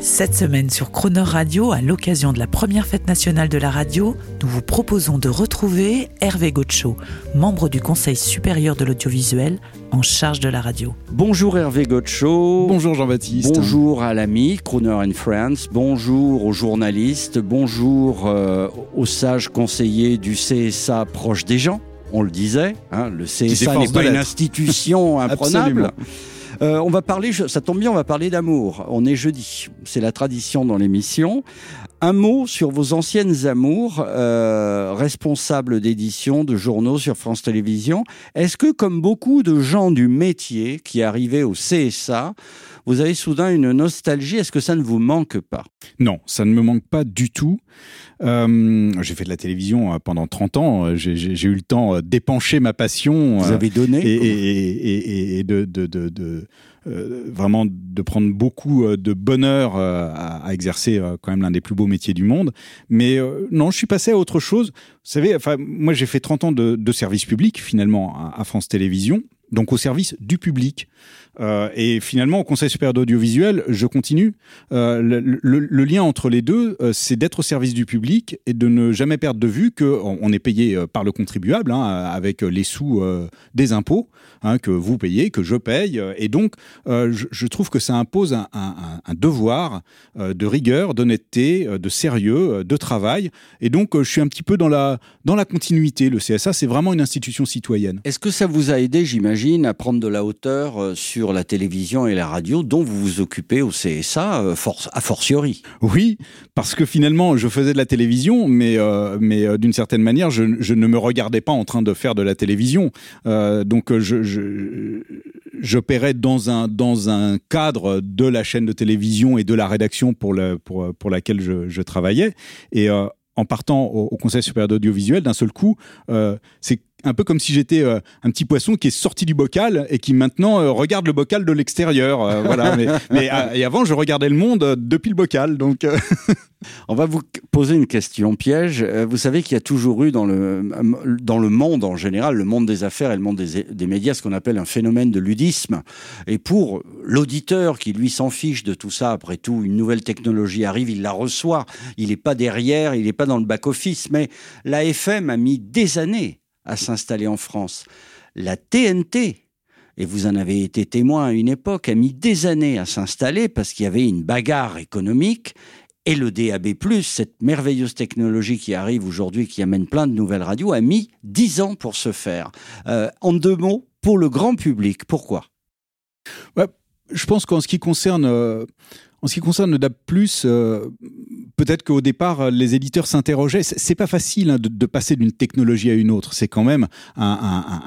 Cette semaine sur Croner Radio, à l'occasion de la première fête nationale de la radio, nous vous proposons de retrouver Hervé Gotcho, membre du Conseil supérieur de l'audiovisuel en charge de la radio. Bonjour Hervé Gotcho. Bonjour Jean-Baptiste. Bonjour à l'ami Crooner and Friends. Bonjour aux journalistes. Bonjour euh, aux sages conseillers du CSA proche des gens. On le disait, hein, le CSA n'est pas une institution imprenable. Absolument. Euh, on va parler, ça tombe bien, on va parler d'amour. On est jeudi, c'est la tradition dans l'émission. Un mot sur vos anciennes amours, euh, responsables d'édition de journaux sur France Télévisions. Est-ce que, comme beaucoup de gens du métier qui arrivaient au CSA, vous avez soudain une nostalgie? Est-ce que ça ne vous manque pas? Non, ça ne me manque pas du tout. Euh, j'ai fait de la télévision euh, pendant 30 ans. J'ai eu le temps d'épancher ma passion. Vous avez donné et, et- et- et- et de, de- de- de, vraiment de prendre beaucoup euh, de bonheur euh, à, à exercer euh, quand même l'un des plus beaux métiers du monde. Mais euh, non, je suis passé à autre chose. Vous savez, enfin, moi j'ai fait 30 ans de, de service public finalement à, à France Télévisions, donc au service du public. Euh, et finalement, au Conseil supérieur d'audiovisuel, je continue. Euh, le, lien entre les deux, euh, c'est d'être au service du public et de ne jamais perdre de vue qu'on on est payé par le contribuable, hein, avec les sous des impôts hein, que vous payez, que je paye. Et donc, je, trouve que ça impose un, un- devoir de rigueur, d'honnêteté, de sérieux, de travail. Et donc, je suis un petit peu dans la, dans la continuité. Le CSA, c'est vraiment une institution citoyenne. Est-ce que ça vous a aidé, j'imagine, à prendre de la hauteur euh, sur la télévision et la radio dont vous vous occupez au CSA, euh, a fortiori Oui, parce que finalement, je faisais de la télévision, mais, euh, mais d'une certaine manière, je, ne me regardais pas en train de faire de la télévision. Donc, je, je, j'opérais dans un, dans un cadre de la chaîne de télévision et de la rédaction pour, le, pour, pour laquelle je, travaillais. Et en partant au, au Conseil supérieur d'audiovisuel, d'un seul coup, euh, c'est un peu comme si j'étais euh, un petit poisson qui est sorti du bocal et qui maintenant euh, regarde le bocal de l'extérieur. euh, voilà. Mais, euh, et avant, je regardais le monde depuis le bocal. Donc, On va vous poser une question piège. Vous savez qu'il y a toujours eu dans le, dans le monde en général, le monde des affaires et le monde des, des médias, ce qu'on appelle un phénomène de ludisme. Et pour l'auditeur qui, lui, s'en fiche de tout ça, après tout, une nouvelle technologie arrive, il la reçoit. Il n'est pas derrière, il n'est pas dans le back-office. Mais la FM a mis des années à s'installer en France. La TNT, et vous en avez été témoin à une époque, a mis des années à s'installer parce qu'il y avait une bagarre économique et le DAB+, cette merveilleuse technologie qui arrive aujourd'hui, qui amène plein de nouvelles radios, a mis 10 ans pour se faire. Euh, en deux mots, pour le grand public, pourquoi? Je pense qu'en ce qui concerne, euh, en ce qui concerne le DAB+, peut-être qu'au départ, euh, les éditeurs s'interrogeaient. C'est pas facile hein, de, de passer d'une technologie à une autre. C'est quand même un,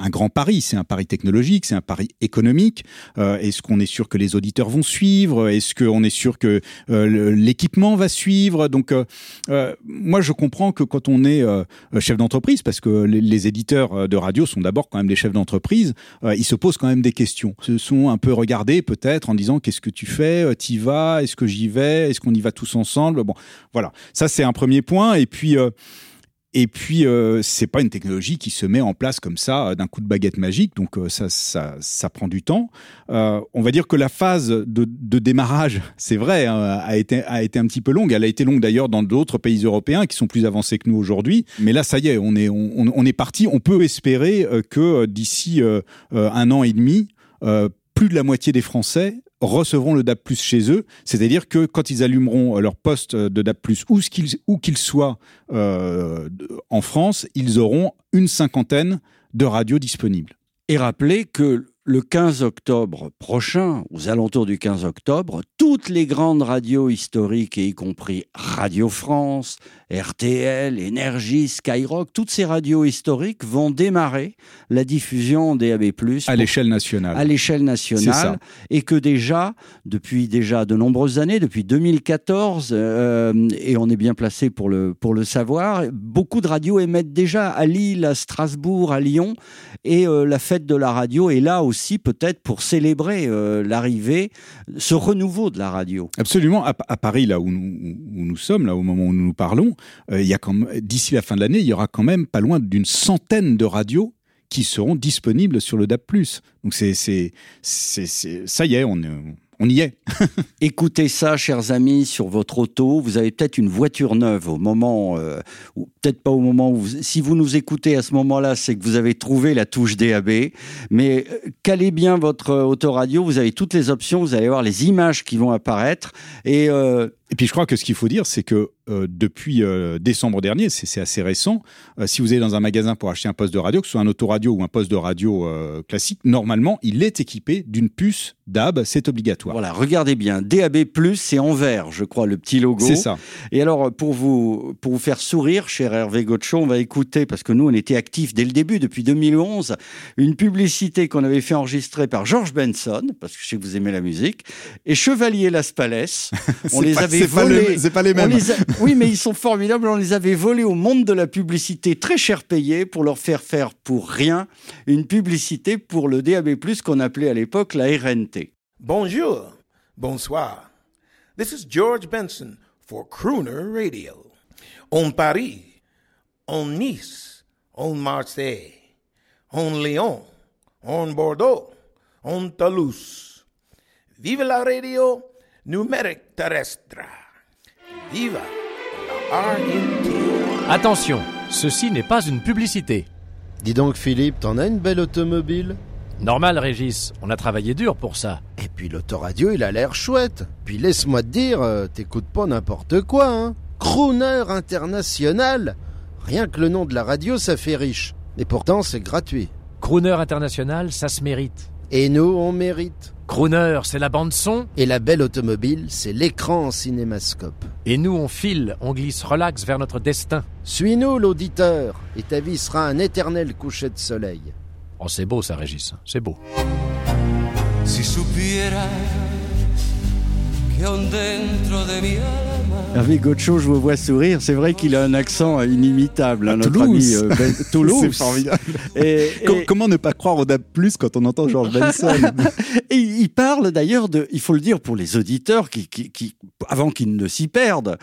un- un- grand pari. C'est un pari technologique, c'est un pari économique. Euh, Est-ce qu'on est sûr que les auditeurs vont suivre? Est-ce qu'on est sûr que euh, l'équipement va suivre? Donc, euh, euh, moi, je comprends que quand on est euh, chef d'entreprise, parce que les, les éditeurs de radio sont d'abord quand même des chefs d'entreprise, ils se posent quand même des questions. Se sont un peu regardés peut-être en disant qu'est-ce que tu fais, t'y vas, est-ce que j'y vais, est-ce qu'on y va tous ensemble? Bon, voilà, ça c'est un premier point. Et puis. euh, et puis, euh, c'est pas une technologie qui se met en place comme ça euh, d'un coup de baguette magique, donc euh, ça, ça, prend du temps. On va dire que la phase de, démarrage, c'est vrai, hein, a été a été un petit peu longue. Elle a été longue d'ailleurs dans d'autres pays européens qui sont plus avancés que nous aujourd'hui. Mais là, ça y est, on est on, est parti. On peut espérer que d'ici un an et demi, plus de la moitié des Français recevront le DAB+ chez eux, c'est-à-dire que quand ils allumeront leur poste de où ce qu'ils- où qu'ils soient euh, en France, ils auront une cinquantaine de radios disponibles. Et rappelez que le 15 octobre prochain, aux alentours du 15 octobre, toutes les grandes radios historiques, et y compris Radio France, RTL, Énergie, Skyrock, toutes ces radios historiques vont démarrer la diffusion des DAB+, à l'échelle nationale. À l'échelle nationale. Et que déjà, depuis déjà de nombreuses années, depuis 2014, euh, et on est bien placé pour le, pour le savoir, beaucoup de radios émettent déjà à Lille, à Strasbourg, à Lyon, et euh, la fête de la radio est là aussi peut-être pour célébrer euh, l'arrivée, ce renouveau de la radio. Absolument. À, Paris, là où nous, où nous, sommes, là au moment où nous nous parlons, il y a d'ici la fin de l'année, il y aura quand même pas loin d'une centaine de radios qui seront disponibles sur le DAP+. Donc c'est, c'est, c'est, ça y est, on est, on y est. Écoutez ça, chers amis, sur votre auto. Vous avez peut-être une voiture neuve au moment, euh, ou peut-être pas au moment où. si vous nous écoutez à ce moment-là, c'est que vous avez trouvé la touche DAB. Mais euh, calez bien votre autoradio. Vous avez toutes les options. Vous allez voir les images qui vont apparaître. Et, euh, et puis je crois que ce qu'il faut dire, c'est que euh, depuis euh, décembre dernier, c'est assez récent, euh, si vous allez dans un magasin pour acheter un poste de radio, que ce soit un autoradio ou un poste de radio classique, normalement, il est équipé d'une puce DAB, c'est obligatoire. Voilà, regardez bien, DAB+, c'est en vert, je crois, le petit logo. C'est ça. Et alors, pour vous, pour vous faire sourire, cher Hervé Gotcho, on va écouter, parce que nous, on était actifs dès le début, depuis 2011, une publicité qu'on avait fait enregistrer par George Benson, parce que je sais que vous aimez la musique, et Chevalier Las Palais. On les avait volés. C'est pas les mêmes. Oui, mais ils sont formidables. On les avait volés au monde de la publicité, très cher payé, pour leur faire faire pour rien une publicité pour le DAB+, qu'on appelait à l'époque la RNT. Bonjour, bonsoir. This is George Benson for Crooner Radio. On Paris, on Nice, on Marseille, on Lyon, on Bordeaux, on Toulouse. Vive la radio numérique terrestre. Viva Attention, ceci n'est pas une publicité. Dis donc Philippe, t'en as une belle automobile? Normal Régis, on a travaillé dur pour ça. Et puis l'autoradio il a l'air chouette. Puis laisse-moi te dire, euh, t'écoutes pas n'importe quoi, hein Crooner international Rien que le nom de la radio ça fait riche. Et pourtant c'est gratuit. Crooner international, ça se mérite. Et nous on mérite. Crooner, c'est la bande son. Et la belle automobile, c'est l'écran en cinémascope. Et nous, on file, on glisse relax vers notre destin. Suis-nous, l'auditeur, et ta vie sera un éternel coucher de soleil. Oh, c'est beau ça, Régis, c'est beau. Si Hervé Gotcho, je vous vois sourire. C'est vrai qu'il a un accent inimitable, hein, notre ami euh, ben, Toulouse. C'est formidable. Et, Comment ne pas croire au DAB+, quand on entend George Benson Et il parle d'ailleurs de, il faut le dire pour les auditeurs, qui, qui, avant qu'ils ne s'y perdent,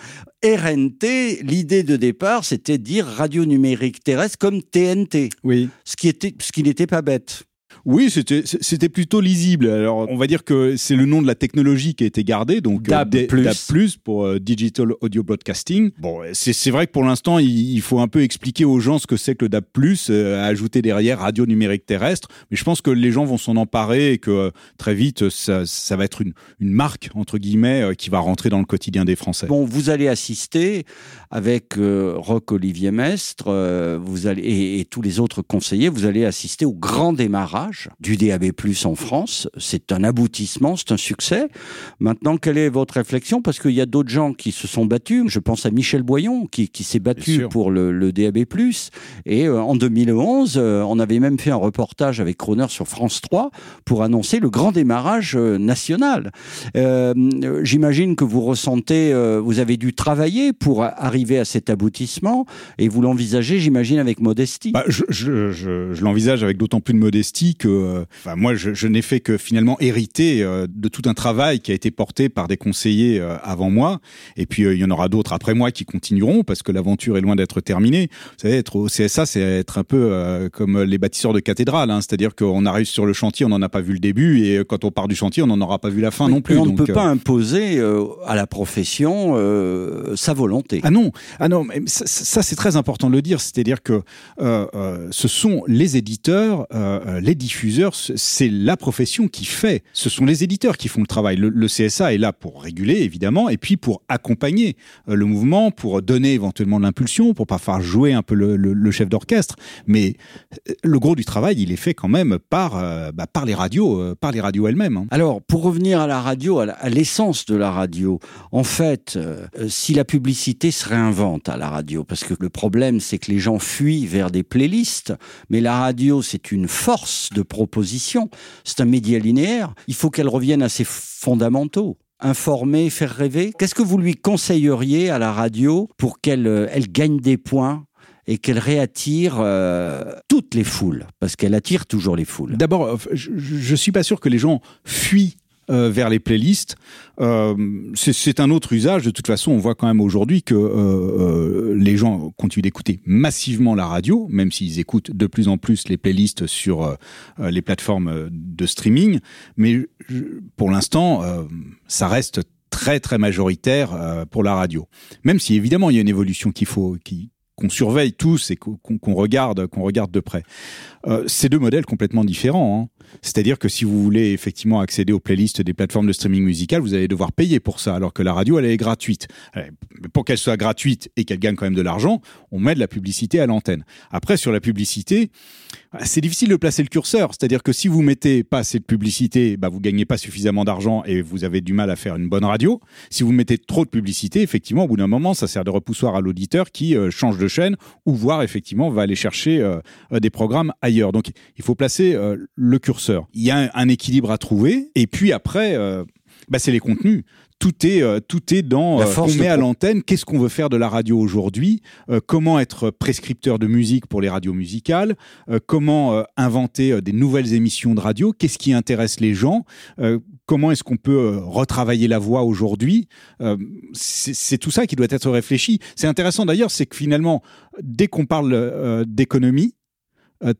RNT, l'idée de départ, c'était de dire radio numérique terrestre comme TNT. Oui. Ce qui, était, ce qui n'était pas bête. Oui, c'était c'était plutôt lisible. Alors, on va dire que c'est le nom de la technologie qui a été gardé, donc euh, DAB+, DAB+, pour euh, Digital Audio Broadcasting. Bon, c'est vrai que pour l'instant, il, faut un peu expliquer aux gens ce que c'est que le DAB+, euh, ajouter derrière radio numérique terrestre. Mais je pense que les gens vont s'en emparer et que très vite, ça, ça, va être une, une marque entre guillemets qui va rentrer dans le quotidien des Français. Bon, vous allez assister avec Roc Olivier Mestre, vous allez et, et tous les autres conseillers, vous allez assister au grand démarrage du DAB+ en France. C'est un aboutissement, c'est un succès. Maintenant, quelle est votre réflexion? Parce qu'il y a d'autres gens qui se sont battus. Je pense à Michel Boyon qui, s'est battu pour le, DAB+. Et euh, en 2011, euh, on avait même fait un reportage avec Croner sur France 3 pour annoncer le grand démarrage euh, national. J'imagine que vous ressentez, vous avez dû travailler pour arriver à cet aboutissement et vous l'envisagez, j'imagine, avec modestie. Bah, je, je l'envisage avec d'autant plus de modestie que, euh, enfin, moi, je, n'ai fait que finalement hériter euh, de tout un travail qui a été porté par des conseillers euh, avant moi. Et puis, il y en aura d'autres après moi qui continueront parce que l'aventure est loin d'être terminée. Vous savez, être au CSA, c'est être un peu comme les bâtisseurs de cathédrales. Hein. C'est-à-dire qu'on arrive sur le chantier, on n'en a pas vu le début, et quand on part du chantier, on n'en aura pas vu la fin non plus. On ne peut pas imposer à la profession sa volonté. Ah non, ah non, mais ça, ça c'est très important de le dire. C'est-à-dire que ce sont les éditeurs, les diffuseurs, c'est la profession qui fait. Ce sont les éditeurs qui font le travail. Le, le CSA est là pour réguler, évidemment, et puis pour accompagner euh, le mouvement, pour donner éventuellement de l'impulsion, pour pas faire jouer un peu le, le, le chef d'orchestre. Mais euh, le gros du travail, il est fait quand même par, euh, bah, par les radios, euh, par les radios elles-mêmes. hein. Alors, pour revenir à la radio, à l'essence de la radio, en fait, euh, euh, si la publicité se réinvente à la radio, parce que le problème, c'est que les gens fuient vers des playlists, mais la radio, c'est une force de proposition, c'est un média linéaire, il faut qu'elle revienne à ses fondamentaux. Informer, faire rêver. Qu'est-ce que vous lui conseilleriez à la radio pour qu'elle euh, elle gagne des points et qu'elle réattire euh, toutes les foules? Parce qu'elle attire toujours les foules. D'abord, euh, je, je suis pas sûr que les gens fuient euh, vers les playlists. Euh, c'est- un autre usage. De toute façon, on voit quand même aujourd'hui que euh, les gens continuent d'écouter massivement la radio, même s'ils écoutent de plus en plus les playlists sur les plateformes de streaming. Mais pour l'instant, ça reste très très majoritaire pour la radio. Même si évidemment il y a une évolution qu'il faut qui qu'on surveille tous et qu'on qu'on regarde qu'on regarde de près. Euh, c'est deux modèles complètement différents. hein. C'est-à-dire que si vous voulez effectivement accéder aux playlists des plateformes de streaming musical, vous allez devoir payer pour ça, alors que la radio, elle est gratuite. Euh, Pour qu'elle soit gratuite et qu'elle gagne quand même de l'argent, on met de la publicité à l'antenne. Après, sur la publicité, ah, c'est difficile de placer le curseur. C'est-à-dire que si vous mettez pas assez de publicité, bah, vous gagnez pas suffisamment d'argent et vous avez du mal à faire une bonne radio. Si vous mettez trop de publicité, effectivement, au bout d'un moment, ça sert de repoussoir à l'auditeur qui euh, change de chaîne ou voire effectivement va aller chercher euh, des programmes ailleurs. Donc, il faut placer le curseur. Il y a un, un équilibre à trouver. Et puis après, euh, bah, c'est les contenus. Tout est, euh, tout est dans euh, de met à l'antenne. Qu'est-ce qu'on veut faire de la radio aujourd'hui? Euh, Comment être prescripteur de musique pour les radios musicales? Comment inventer des nouvelles émissions de radio? Qu'est-ce qui intéresse les gens? Comment est-ce qu'on peut retravailler la voix aujourd'hui? C'est tout ça qui doit être réfléchi. C'est intéressant d'ailleurs, c'est que finalement, dès qu'on parle d'économie,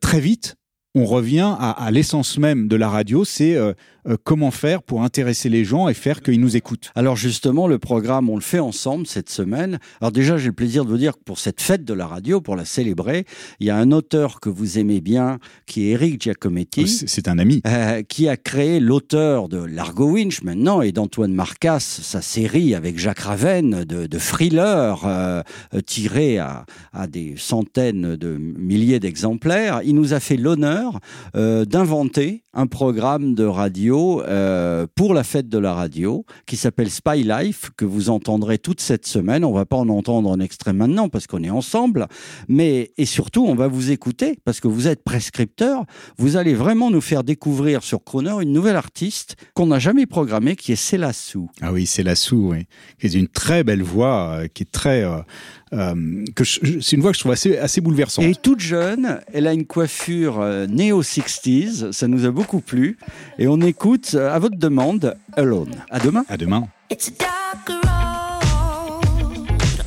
très vite, on revient à, l'essence même de la radio, c'est euh, euh, comment faire pour intéresser les gens et faire qu'ils nous écoutent. Alors justement, le programme, on le fait ensemble cette semaine. Alors déjà, j'ai le plaisir de vous dire que pour cette fête de la radio, pour la célébrer, il y a un auteur que vous aimez bien, qui est Eric Giacometti. C'est c'est un ami. euh, qui a créé l'auteur de Largo Winch maintenant et d'Antoine Marcas, sa série avec Jacques Ravenne de, de thrillers euh, tirés à, à des centaines de milliers d'exemplaires. Il nous a fait l'honneur d'inventer un programme de radio euh, pour la fête de la radio qui s'appelle Spy Life que vous entendrez toute cette semaine. On va pas en entendre un extrait maintenant parce qu'on est ensemble, mais et surtout on va vous écouter parce que vous êtes prescripteur. Vous allez vraiment nous faire découvrir sur Croner une nouvelle artiste qu'on n'a jamais programmée qui est Célassou. Ah oui, c'est la sou, oui. Qui est une très belle voix, euh, qui est très. euh, euh, que c'est une voix que je trouve assez, assez bouleversante. Et toute jeune, elle a une coiffure euh, néo-60s, ça nous a beaucoup plu. Et on écoute, euh, à votre demande, Alone. À demain. À demain. It's a dark road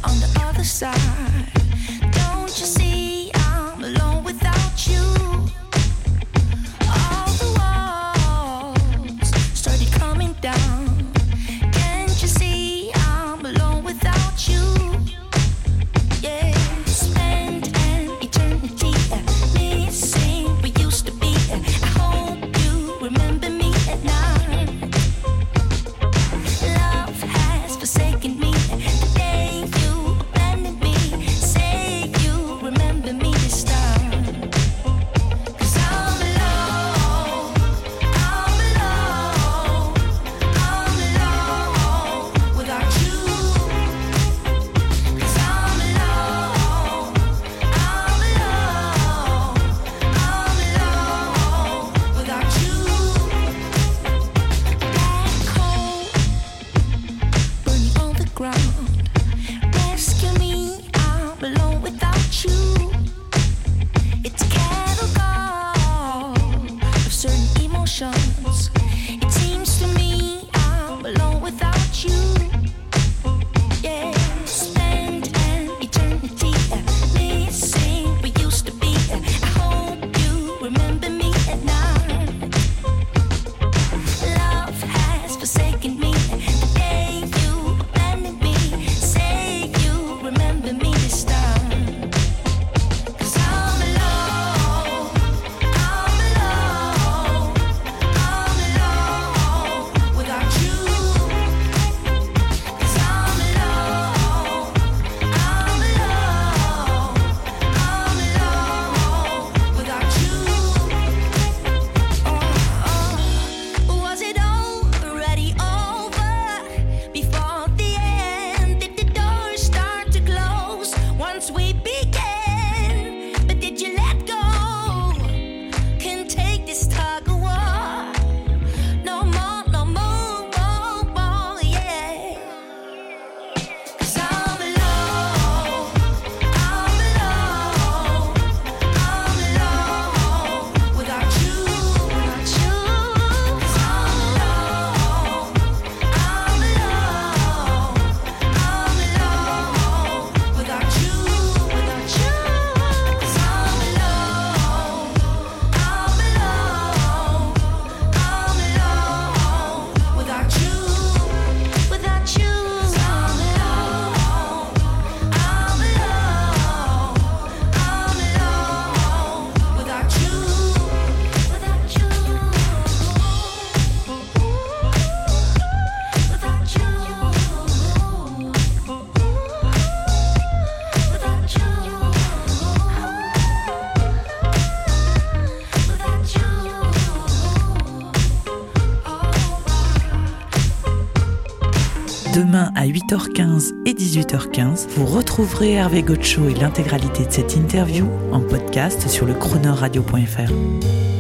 on the other side. À 8h15 et 18h15, vous retrouverez Hervé Gotcho et l'intégralité de cette interview en podcast sur le chroneurradio.fr.